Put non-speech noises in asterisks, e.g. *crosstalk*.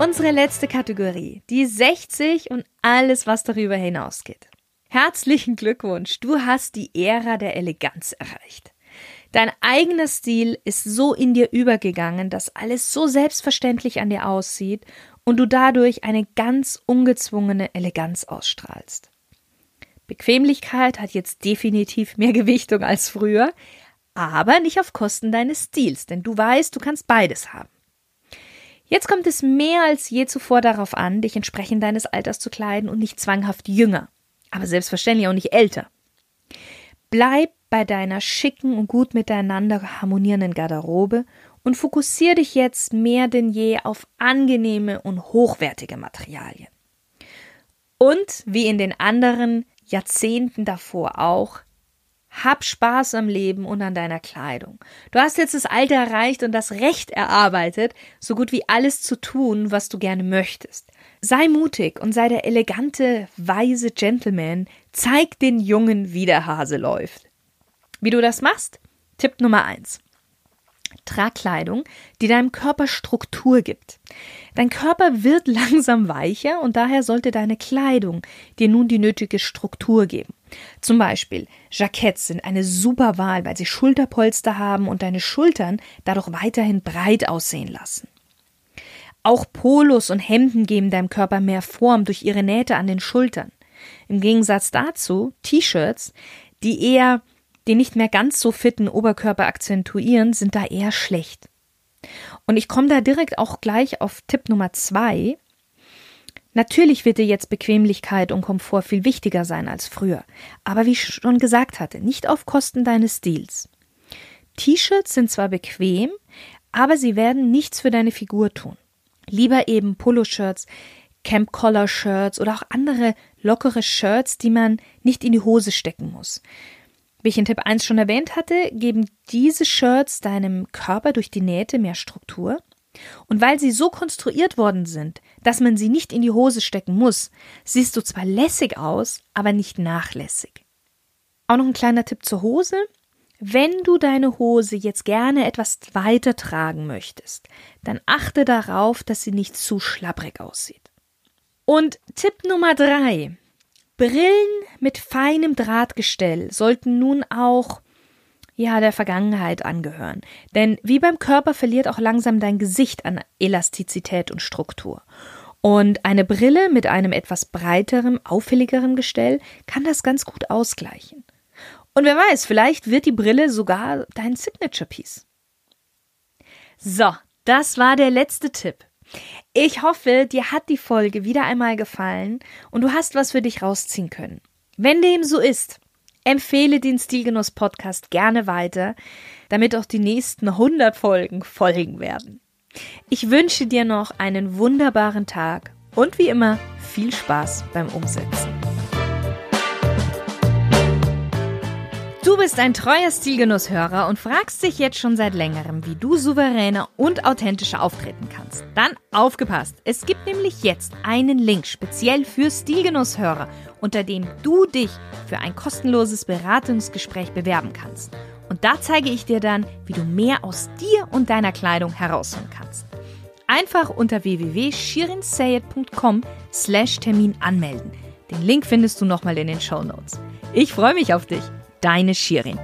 unsere letzte Kategorie, die 60 und alles, was darüber hinausgeht. Herzlichen Glückwunsch, du hast die Ära der Eleganz erreicht. Dein eigener Stil ist so in dir übergegangen, dass alles so selbstverständlich an dir aussieht und du dadurch eine ganz ungezwungene Eleganz ausstrahlst. Bequemlichkeit hat jetzt definitiv mehr Gewichtung als früher, aber nicht auf Kosten deines Stils, denn du weißt, du kannst beides haben. Jetzt kommt es mehr als je zuvor darauf an, dich entsprechend deines Alters zu kleiden und nicht zwanghaft jünger, aber selbstverständlich auch nicht älter. Bleib bei deiner schicken und gut miteinander harmonierenden Garderobe und fokussiere dich jetzt mehr denn je auf angenehme und hochwertige Materialien. Und wie in den anderen Jahrzehnten davor auch, hab Spaß am Leben und an deiner Kleidung. Du hast jetzt das Alter erreicht und das Recht erarbeitet, so gut wie alles zu tun, was du gerne möchtest. Sei mutig und sei der elegante, weise Gentleman. Zeig den Jungen, wie der Hase läuft. Wie du das machst? Tipp Nummer eins: Trag Kleidung, die deinem Körper Struktur gibt. Dein Körper wird *laughs* langsam weicher und daher sollte deine Kleidung dir nun die nötige Struktur geben. Zum Beispiel Jacketts sind eine super Wahl, weil sie Schulterpolster haben und deine Schultern dadurch weiterhin breit aussehen lassen. Auch Polos und Hemden geben deinem Körper mehr Form durch ihre Nähte an den Schultern. Im Gegensatz dazu T-Shirts, die eher den nicht mehr ganz so fitten Oberkörper akzentuieren, sind da eher schlecht. Und ich komme da direkt auch gleich auf Tipp Nummer zwei. Natürlich wird dir jetzt Bequemlichkeit und Komfort viel wichtiger sein als früher, aber wie ich schon gesagt hatte, nicht auf Kosten deines Stils. T-Shirts sind zwar bequem, aber sie werden nichts für deine Figur tun. Lieber eben Poloshirts, Camp Collar Shirts oder auch andere lockere Shirts, die man nicht in die Hose stecken muss. Wie ich in Tipp 1 schon erwähnt hatte, geben diese Shirts deinem Körper durch die Nähte mehr Struktur. Und weil sie so konstruiert worden sind, dass man sie nicht in die Hose stecken muss, siehst du zwar lässig aus, aber nicht nachlässig. Auch noch ein kleiner Tipp zur Hose. Wenn du deine Hose jetzt gerne etwas weiter tragen möchtest, dann achte darauf, dass sie nicht zu schlapprig aussieht. Und Tipp Nummer drei. Brillen mit feinem Drahtgestell sollten nun auch ja, der Vergangenheit angehören. Denn wie beim Körper verliert auch langsam dein Gesicht an Elastizität und Struktur. Und eine Brille mit einem etwas breiteren, auffälligeren Gestell kann das ganz gut ausgleichen. Und wer weiß, vielleicht wird die Brille sogar dein Signature Piece. So, das war der letzte Tipp. Ich hoffe, dir hat die Folge wieder einmal gefallen und du hast was für dich rausziehen können. Wenn dem so ist, empfehle den Stilgenuss Podcast gerne weiter, damit auch die nächsten 100 Folgen folgen werden. Ich wünsche dir noch einen wunderbaren Tag und wie immer viel Spaß beim Umsetzen. Du bist ein treuer Stilgenusshörer und fragst dich jetzt schon seit längerem, wie du souveräner und authentischer auftreten kannst. Dann aufgepasst! Es gibt nämlich jetzt einen Link speziell für Stilgenusshörer, unter dem du dich für ein kostenloses Beratungsgespräch bewerben kannst. Und da zeige ich dir dann, wie du mehr aus dir und deiner Kleidung herausholen kannst. Einfach unter www.shirinsayed.com slash Termin anmelden. Den Link findest du nochmal in den Show Notes. Ich freue mich auf dich! Deine Shirin.